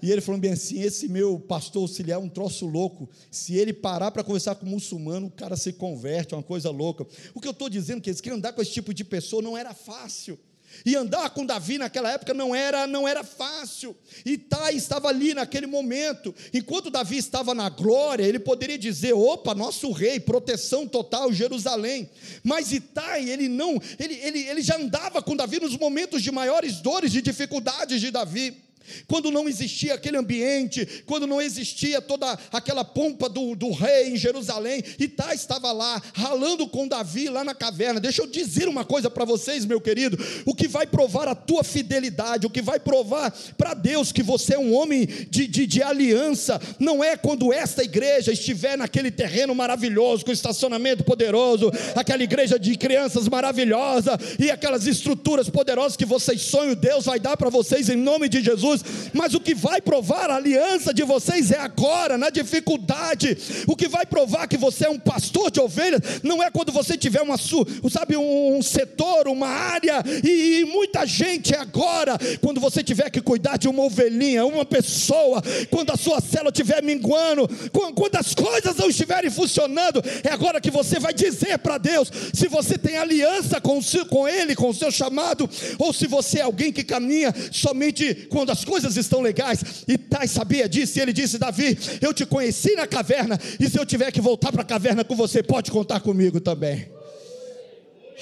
E ele falou bem assim: esse meu pastor auxiliar é um troço louco. Se ele parar para conversar com um muçulmano, o cara se converte, é uma coisa louca. O que eu estou dizendo é que eles queriam andar com esse tipo de pessoa não era fácil. E andar com Davi naquela época não era, não era fácil. Itai estava ali naquele momento. Enquanto Davi estava na glória, ele poderia dizer: "Opa, nosso rei, proteção total Jerusalém". Mas Itai, ele não, ele, ele, ele já andava com Davi nos momentos de maiores dores, de dificuldades de Davi. Quando não existia aquele ambiente, quando não existia toda aquela pompa do, do rei em Jerusalém, Itai estava lá, ralando com Davi lá na caverna. Deixa eu dizer uma coisa para vocês, meu querido: o que vai provar a tua fidelidade, o que vai provar para Deus que você é um homem de, de, de aliança, não é quando esta igreja estiver naquele terreno maravilhoso, com estacionamento poderoso, aquela igreja de crianças maravilhosa e aquelas estruturas poderosas que vocês sonham, Deus vai dar para vocês em nome de Jesus Mas o que vai provar a aliança de vocês é agora, na dificuldade. O que vai provar que você é um pastor de ovelhas não é quando você tiver uma, sabe, um setor, uma área e, e muita gente é agora, quando você tiver que cuidar de uma ovelhinha, uma pessoa, quando a sua célula estiver minguando, quando as coisas não estiverem funcionando, é agora que você vai dizer para Deus se você tem aliança com, com Ele, com o seu chamado, ou se você é alguém que caminha somente quando as coisas estão legais. E Tai sabia disso, e ele disse: Davi, eu te conheci na caverna, e se eu tiver que voltar para a caverna com você, pode contar comigo também.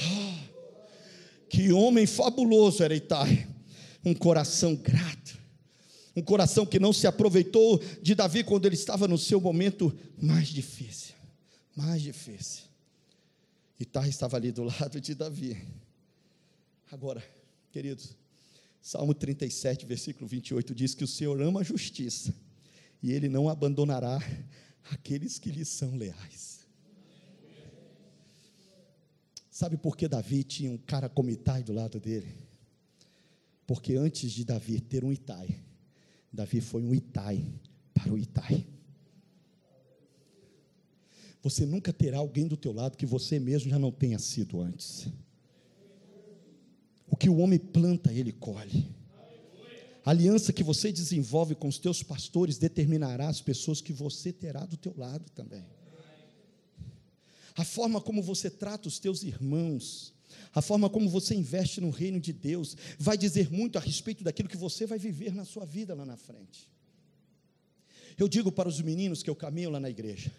Ah, que homem fabuloso era Itai, um coração grato, um coração que não se aproveitou de Davi quando ele estava no seu momento mais difícil, mais difícil. Itai estava ali do lado de Davi. Agora, queridos, Salmo 37, versículo 28 diz que o Senhor ama a justiça e ele não abandonará aqueles que lhe são leais. Sabe por que Davi tinha um cara como Itai do lado dele? Porque antes de Davi ter um Itai, Davi foi um Itai para o Itai. Você nunca terá alguém do teu lado que você mesmo já não tenha sido antes. O que o homem planta, ele colhe. A aliança que você desenvolve com os teus pastores determinará as pessoas que você terá do teu lado também. A forma como você trata os teus irmãos, a forma como você investe no reino de Deus, vai dizer muito a respeito daquilo que você vai viver na sua vida lá na frente. Eu digo para os meninos que eu caminho lá na igreja: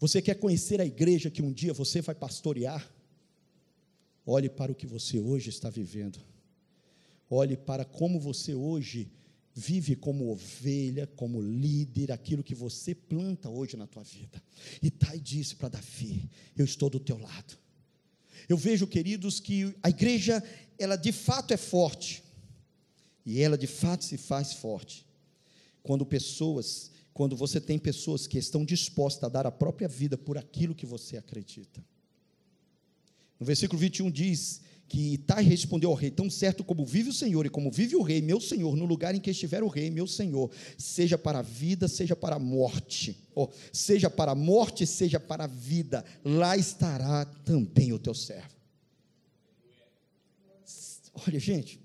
você quer conhecer a igreja que um dia você vai pastorear? Olhe para o que você hoje está vivendo. Olhe para como você hoje vive como ovelha, como líder, aquilo que você planta hoje na tua vida. E Tai disse para Davi: Eu estou do teu lado. Eu vejo, queridos, que a igreja, ela de fato é forte. E ela de fato se faz forte. Quando pessoas, quando você tem pessoas que estão dispostas a dar a própria vida por aquilo que você acredita. No versículo 21 diz que Itai respondeu ao rei: Tão certo como vive o Senhor e como vive o rei, meu Senhor, no lugar em que estiver o rei, meu Senhor, seja para a vida, seja para a morte, ou seja para a morte, seja para a vida, lá estará também o teu servo. Olha, gente,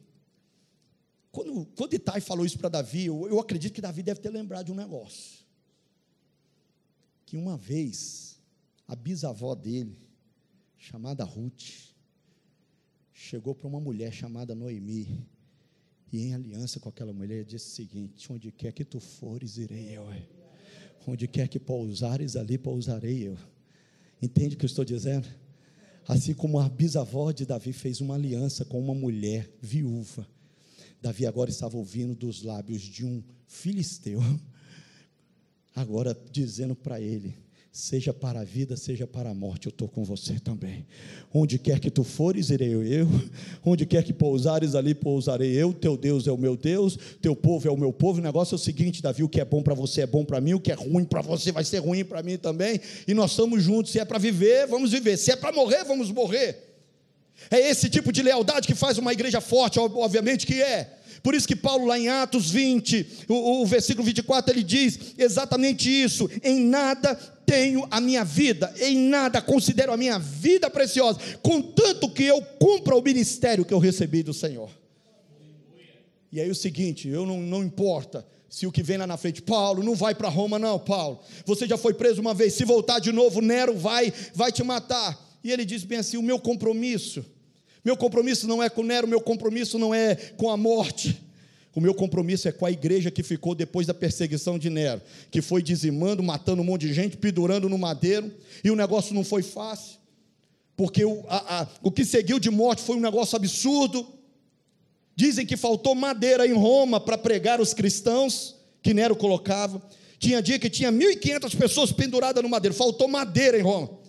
quando, quando Itai falou isso para Davi, eu, eu acredito que Davi deve ter lembrado de um negócio. Que uma vez, a bisavó dele, chamada Ruth, chegou para uma mulher chamada Noemi, e em aliança com aquela mulher disse o seguinte: Onde quer que tu fores, irei eu. Onde quer que pousares, ali pousarei eu. Entende o que eu estou dizendo? Assim como a bisavó de Davi fez uma aliança com uma mulher viúva, Davi agora estava ouvindo dos lábios de um filisteu, [LAUGHS] agora dizendo para ele: seja para a vida, seja para a morte, eu estou com você também. Onde quer que tu fores, irei eu. Onde quer que pousares, ali pousarei eu. Teu Deus é o meu Deus, teu povo é o meu povo. O negócio é o seguinte, Davi: o que é bom para você é bom para mim, o que é ruim para você vai ser ruim para mim também. E nós estamos juntos. Se é para viver, vamos viver. Se é para morrer, vamos morrer. É esse tipo de lealdade que faz uma igreja forte, obviamente que é. Por isso que Paulo, lá em Atos 20, o, o versículo 24, ele diz exatamente isso: em nada tenho a minha vida, em nada considero a minha vida preciosa, contanto que eu cumpra o ministério que eu recebi do Senhor. E aí o seguinte, eu não, não importa se o que vem lá na frente, Paulo, não vai para Roma não, Paulo. Você já foi preso uma vez, se voltar de novo, Nero vai, vai te matar. E ele diz bem assim: o meu compromisso meu compromisso não é com Nero, meu compromisso não é com a morte. O meu compromisso é com a igreja que ficou depois da perseguição de Nero, que foi dizimando, matando um monte de gente, pendurando no madeiro, e o negócio não foi fácil, porque o, a, a, o que seguiu de morte foi um negócio absurdo. Dizem que faltou madeira em Roma para pregar os cristãos, que Nero colocava. Tinha dia que tinha 1.500 pessoas penduradas no madeiro, faltou madeira em Roma. O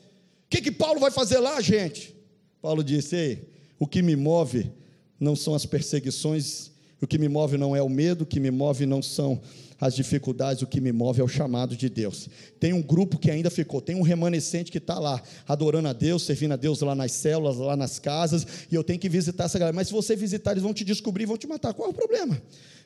que, que Paulo vai fazer lá, gente? Paulo disse: Ei, o que me move não são as perseguições, o que me move não é o medo, o que me move não são as dificuldades, o que me move é o chamado de Deus. Tem um grupo que ainda ficou, tem um remanescente que está lá, adorando a Deus, servindo a Deus lá nas células, lá nas casas, e eu tenho que visitar essa galera. Mas se você visitar, eles vão te descobrir, vão te matar. Qual é o problema?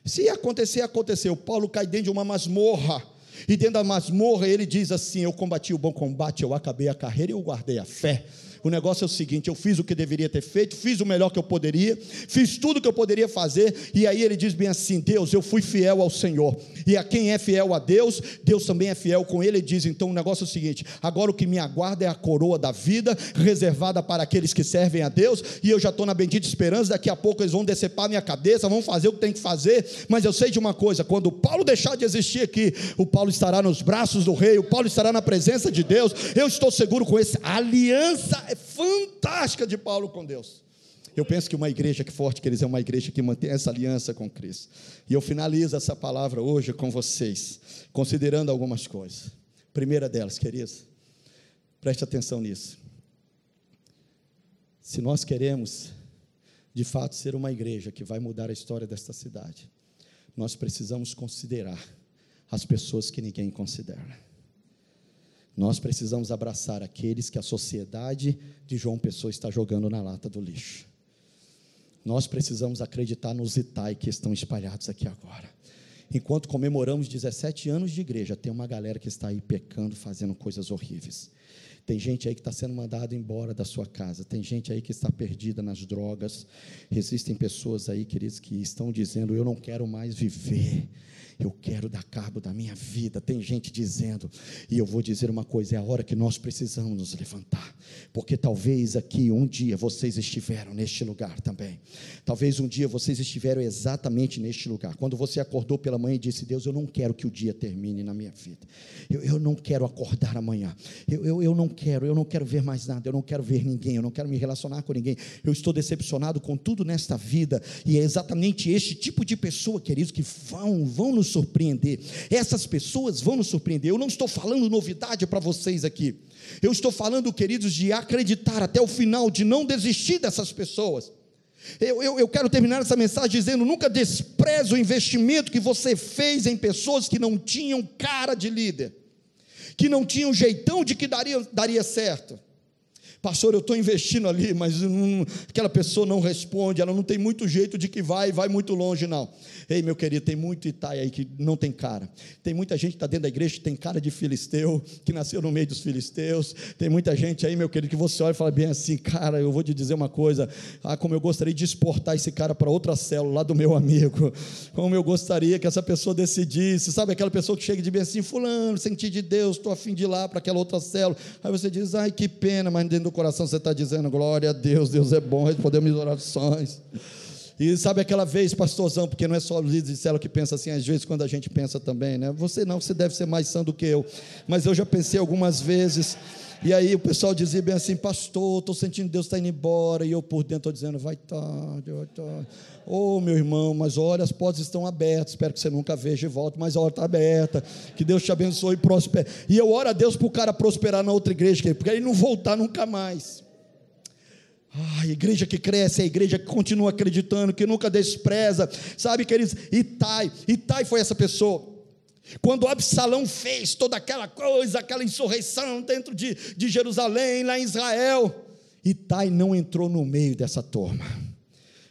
Se acontecer, aconteceu. Paulo cai dentro de uma masmorra. E dentro da masmorra ele diz assim: Eu combati o bom combate, eu acabei a carreira e eu guardei a fé. O negócio é o seguinte: eu fiz o que deveria ter feito, fiz o melhor que eu poderia, fiz tudo que eu poderia fazer, e aí ele diz bem assim: Deus, eu fui fiel ao Senhor, e a quem é fiel a Deus, Deus também é fiel com ele. Ele diz: então o negócio é o seguinte: agora o que me aguarda é a coroa da vida, reservada para aqueles que servem a Deus, e eu já estou na bendita esperança, daqui a pouco eles vão decepar minha cabeça, vão fazer o que tem que fazer, mas eu sei de uma coisa: quando Paulo deixar de existir aqui, o Paulo estará nos braços do rei, o Paulo estará na presença de Deus, eu estou seguro com esse, a aliança é fantástica de Paulo com Deus. Eu penso que uma igreja que forte, que eles é uma igreja que mantém essa aliança com Cristo. E eu finalizo essa palavra hoje com vocês, considerando algumas coisas. Primeira delas, queridos, preste atenção nisso. Se nós queremos, de fato, ser uma igreja que vai mudar a história desta cidade, nós precisamos considerar as pessoas que ninguém considera. Nós precisamos abraçar aqueles que a sociedade de João Pessoa está jogando na lata do lixo. Nós precisamos acreditar nos Itai que estão espalhados aqui agora. Enquanto comemoramos 17 anos de igreja, tem uma galera que está aí pecando, fazendo coisas horríveis. Tem gente aí que está sendo mandada embora da sua casa. Tem gente aí que está perdida nas drogas. Existem pessoas aí, queridos, que estão dizendo: Eu não quero mais viver eu quero dar cabo da minha vida. Tem gente dizendo, e eu vou dizer uma coisa: é a hora que nós precisamos nos levantar, porque talvez aqui um dia vocês estiveram neste lugar também. Talvez um dia vocês estiveram exatamente neste lugar. Quando você acordou pela manhã e disse: Deus, eu não quero que o dia termine na minha vida. Eu, eu não quero acordar amanhã. Eu, eu, eu não quero, eu não quero ver mais nada. Eu não quero ver ninguém. Eu não quero me relacionar com ninguém. Eu estou decepcionado com tudo nesta vida. E é exatamente este tipo de pessoa, queridos, que vão, vão nos nos surpreender. Essas pessoas vão nos surpreender. Eu não estou falando novidade para vocês aqui. Eu estou falando, queridos, de acreditar até o final, de não desistir dessas pessoas. Eu, eu, eu, quero terminar essa mensagem dizendo: nunca despreze o investimento que você fez em pessoas que não tinham cara de líder, que não tinham jeitão de que daria, daria certo. Pastor, eu estou investindo ali, mas hum, aquela pessoa não responde, ela não tem muito jeito de que vai, vai muito longe, não. Ei, meu querido, tem muito Itai aí que não tem cara. Tem muita gente que está dentro da igreja que tem cara de filisteu, que nasceu no meio dos filisteus. Tem muita gente aí, meu querido, que você olha e fala bem assim, cara, eu vou te dizer uma coisa. Ah, como eu gostaria de exportar esse cara para outra célula lá do meu amigo. Como eu gostaria que essa pessoa decidisse. Sabe aquela pessoa que chega de bem assim, fulano, senti de Deus, estou afim de ir lá para aquela outra célula. Aí você diz, ai que pena, mas dentro do coração você está dizendo, glória a Deus, Deus é bom, respondeu minhas orações. E sabe aquela vez, pastorzão, porque não é só o líder de célula que pensa assim, às vezes quando a gente pensa também, né? Você não, você deve ser mais sã do que eu. Mas eu já pensei algumas vezes, e aí o pessoal dizia bem assim, pastor, estou sentindo Deus está indo embora, e eu por dentro estou dizendo, vai tarde, vai tarde. Oh, meu irmão, mas olha, as portas estão abertas, espero que você nunca veja e volte, mas a hora está aberta, que Deus te abençoe e prospere. E eu oro a Deus para o cara prosperar na outra igreja, porque ele não voltar nunca mais. Ah, a igreja que cresce, é a igreja que continua acreditando, que nunca despreza, sabe, queridos? Itai, Itai foi essa pessoa. Quando Absalão fez toda aquela coisa, aquela insurreição dentro de, de Jerusalém, lá em Israel, Itai não entrou no meio dessa turma,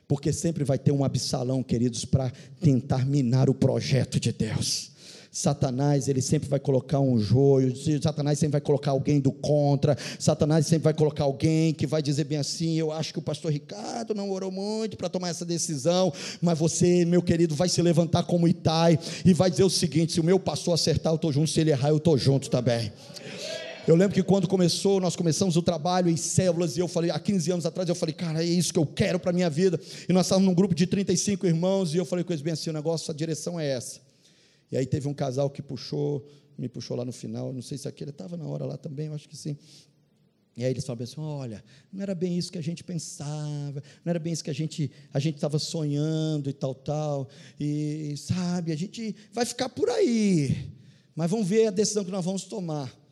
porque sempre vai ter um Absalão, queridos, para tentar minar o projeto de Deus. Satanás, ele sempre vai colocar um joio, Satanás sempre vai colocar alguém do contra, Satanás sempre vai colocar alguém que vai dizer bem assim: eu acho que o pastor Ricardo não orou muito para tomar essa decisão, mas você, meu querido, vai se levantar como Itai e vai dizer o seguinte: se o meu pastor acertar, eu estou junto, se ele errar, eu estou junto também. Eu lembro que quando começou, nós começamos o trabalho em células, e eu falei, há 15 anos atrás, eu falei, cara, é isso que eu quero para a minha vida. E nós estávamos num grupo de 35 irmãos, e eu falei com eles bem assim: o negócio, a direção é essa. E aí teve um casal que puxou, me puxou lá no final, não sei se aquele estava na hora lá também, eu acho que sim. E aí eles falam assim: olha, não era bem isso que a gente pensava, não era bem isso que a gente a gente estava sonhando e tal, tal. E sabe, a gente vai ficar por aí, mas vamos ver a decisão que nós vamos tomar.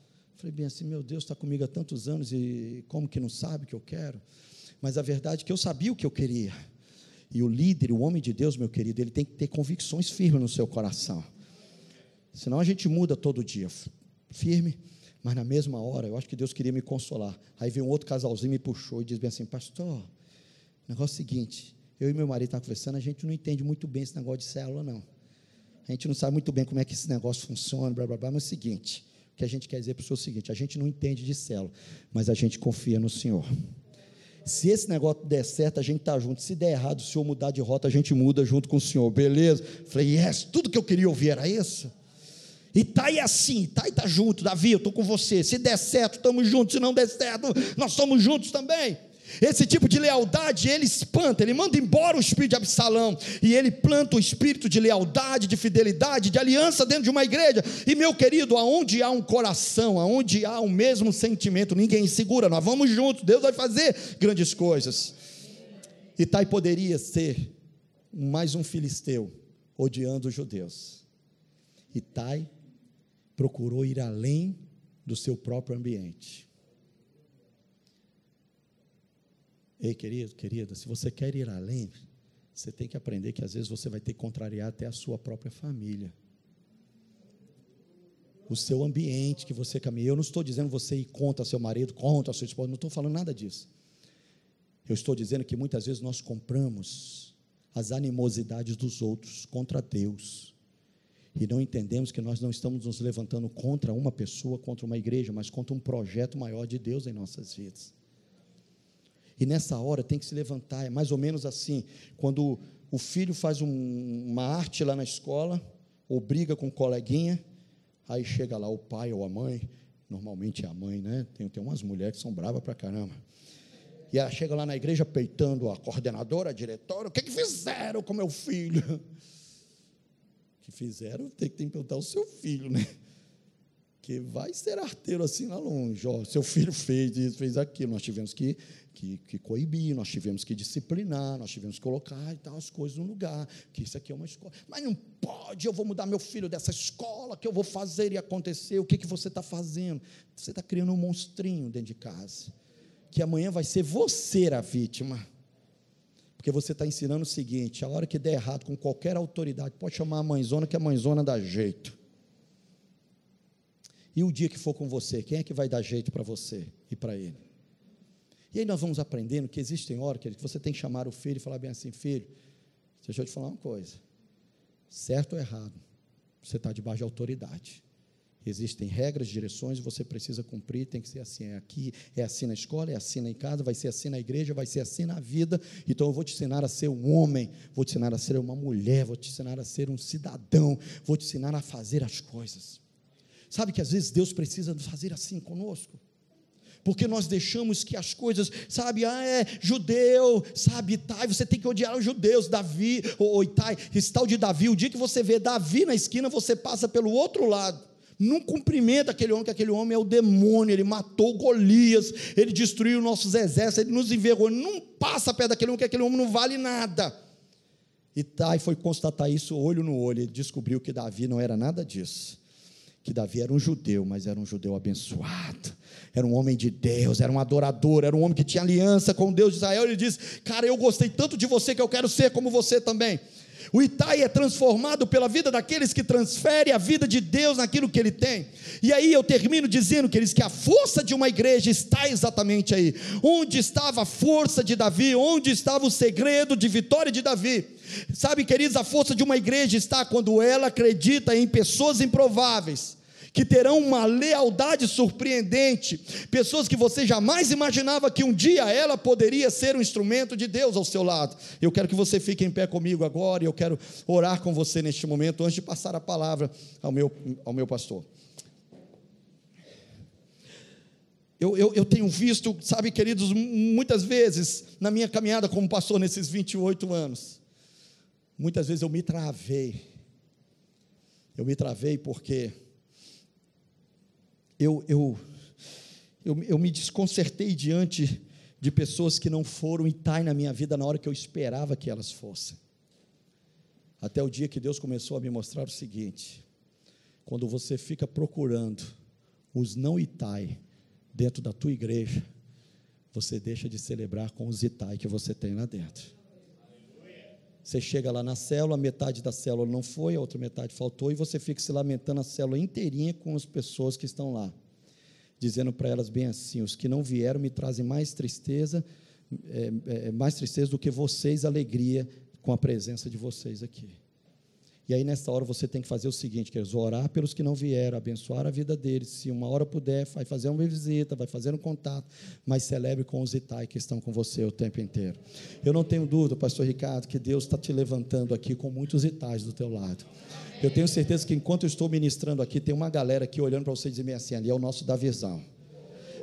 Falei bem assim, meu Deus, está comigo há tantos anos e como que não sabe o que eu quero? Mas a verdade é que eu sabia o que eu queria. E o líder, o homem de Deus, meu querido, ele tem que ter convicções firmes no seu coração. Senão a gente muda todo dia. Firme, mas na mesma hora, eu acho que Deus queria me consolar. Aí veio um outro casalzinho me puxou e disse bem assim: Pastor, negócio é o seguinte: eu e meu marido estávamos conversando, a gente não entende muito bem esse negócio de célula, não. A gente não sabe muito bem como é que esse negócio funciona, blá blá blá, mas é o seguinte: que a gente quer dizer para o senhor é o seguinte: a gente não entende de célula, mas a gente confia no Senhor. Se esse negócio der certo, a gente está junto. Se der errado, o senhor mudar de rota, a gente muda junto com o senhor, beleza? Falei, yes, tudo que eu queria ouvir era isso. E tá aí assim, tá e tá junto, Davi, eu estou com você. Se der certo, estamos juntos. Se não der certo, nós somos juntos também. Esse tipo de lealdade, ele espanta, ele manda embora o espírito de Absalão e ele planta o espírito de lealdade, de fidelidade, de aliança dentro de uma igreja. E meu querido, aonde há um coração, aonde há o mesmo sentimento, ninguém segura, nós vamos juntos, Deus vai fazer grandes coisas. Itai poderia ser mais um filisteu odiando os judeus. Itai procurou ir além do seu próprio ambiente. Ei, querido, querida, se você quer ir além, você tem que aprender que às vezes você vai ter que contrariar até a sua própria família. O seu ambiente que você caminha. Eu não estou dizendo você ir contra seu marido, contra sua esposa, não estou falando nada disso. Eu estou dizendo que muitas vezes nós compramos as animosidades dos outros contra Deus. E não entendemos que nós não estamos nos levantando contra uma pessoa, contra uma igreja, mas contra um projeto maior de Deus em nossas vidas. E nessa hora tem que se levantar, é mais ou menos assim, quando o filho faz um, uma arte lá na escola, ou briga com um coleguinha, aí chega lá o pai ou a mãe, normalmente é a mãe, né? Tem, tem umas mulheres que são bravas pra caramba. E ela chega lá na igreja peitando a coordenadora, a diretora, o que, que fizeram com meu filho? [LAUGHS] O que fizeram, tem que perguntar o seu filho, né? Que vai ser arteiro assim lá longe. Ó, seu filho fez isso, fez aquilo. Nós tivemos que, que, que, coibir, nós tivemos que disciplinar, nós tivemos que colocar e tal, as coisas no lugar. Que isso aqui é uma escola. Mas não pode, eu vou mudar meu filho dessa escola, que eu vou fazer e acontecer. O que, que você está fazendo? Você está criando um monstrinho dentro de casa. Que amanhã vai ser você a vítima. Porque você está ensinando o seguinte: a hora que der errado com qualquer autoridade, pode chamar a mãezona, que a mãezona dá jeito. E o dia que for com você, quem é que vai dar jeito para você e para ele? E aí nós vamos aprendendo que existem horas que você tem que chamar o filho e falar bem assim: filho, deixa eu te falar uma coisa. Certo ou errado, você está debaixo de autoridade. Existem regras, direções, você precisa cumprir, tem que ser assim, é aqui, é assim na escola, é assim em casa, vai ser assim na igreja, vai ser assim na vida. Então eu vou te ensinar a ser um homem, vou te ensinar a ser uma mulher, vou te ensinar a ser um cidadão, vou te ensinar a fazer as coisas. Sabe que às vezes Deus precisa fazer assim conosco? Porque nós deixamos que as coisas, sabe, ah, é judeu, sabe, Itai, você tem que odiar os judeus, Davi, ou Itai, esse tal de Davi, o dia que você vê Davi na esquina, você passa pelo outro lado. Não cumprimenta aquele homem, que aquele homem é o demônio, ele matou Golias, ele destruiu nossos exércitos, ele nos envergonhou. Não passa perto daquele homem, que aquele homem não vale nada. Itai foi constatar isso olho no olho, ele descobriu que Davi não era nada disso que Davi era um judeu, mas era um judeu abençoado, era um homem de Deus, era um adorador, era um homem que tinha aliança com Deus de Israel. Ele diz: Cara, eu gostei tanto de você que eu quero ser como você também. O Itai é transformado pela vida daqueles que transferem a vida de Deus naquilo que ele tem. E aí eu termino dizendo, queridos, que a força de uma igreja está exatamente aí. Onde estava a força de Davi? Onde estava o segredo de vitória de Davi? Sabe, queridos, a força de uma igreja está quando ela acredita em pessoas improváveis que terão uma lealdade surpreendente, pessoas que você jamais imaginava que um dia ela poderia ser um instrumento de Deus ao seu lado. Eu quero que você fique em pé comigo agora e eu quero orar com você neste momento, antes de passar a palavra ao meu, ao meu pastor. Eu, eu, eu, tenho visto, sabe, queridos, muitas vezes na minha caminhada como pastor nesses 28 anos, muitas vezes eu me travei. Eu me travei porque eu, eu, eu, eu me desconcertei diante de pessoas que não foram Itai na minha vida na hora que eu esperava que elas fossem. Até o dia que Deus começou a me mostrar o seguinte: quando você fica procurando os não Itai dentro da tua igreja, você deixa de celebrar com os Itai que você tem lá dentro. Você chega lá na célula, metade da célula não foi, a outra metade faltou, e você fica se lamentando a célula inteirinha com as pessoas que estão lá, dizendo para elas bem assim: os que não vieram me trazem mais tristeza, é, é, mais tristeza do que vocês, alegria com a presença de vocês aqui. E aí, nessa hora, você tem que fazer o seguinte: quer orar pelos que não vieram, abençoar a vida deles. Se uma hora puder, vai fazer uma visita, vai fazer um contato, mas celebre com os Itai que estão com você o tempo inteiro. Eu não tenho dúvida, pastor Ricardo, que Deus está te levantando aqui com muitos Itais do teu lado. Eu tenho certeza que enquanto eu estou ministrando aqui, tem uma galera aqui olhando para você e dizendo assim: ali é o nosso da visão.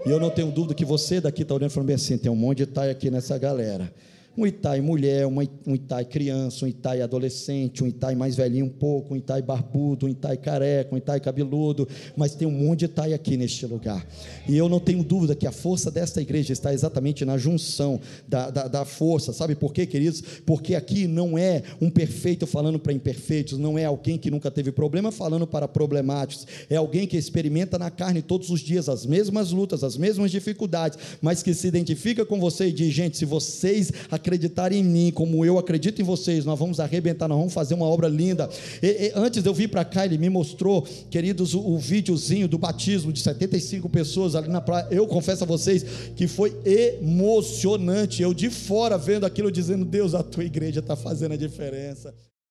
E eu não tenho dúvida que você daqui está olhando e falando assim: tem um monte de Itai aqui nessa galera um Itai mulher, um Itai criança, um Itai adolescente, um Itai mais velhinho um pouco, um Itai barbudo, um Itai careca, um Itai cabeludo, mas tem um monte de Itai aqui neste lugar. E eu não tenho dúvida que a força desta igreja está exatamente na junção da, da, da força, sabe por quê, queridos? Porque aqui não é um perfeito falando para imperfeitos, não é alguém que nunca teve problema falando para problemáticos, é alguém que experimenta na carne todos os dias as mesmas lutas, as mesmas dificuldades, mas que se identifica com você e diz: gente, se vocês acreditarem em mim, como eu acredito em vocês, nós vamos arrebentar, nós vamos fazer uma obra linda. E, e, antes de eu vir para cá, ele me mostrou, queridos, o, o videozinho do batismo de 75 pessoas ali na praia. Eu confesso a vocês que foi emocionante. Eu de fora vendo aquilo, dizendo: Deus, a tua igreja está fazendo a diferença.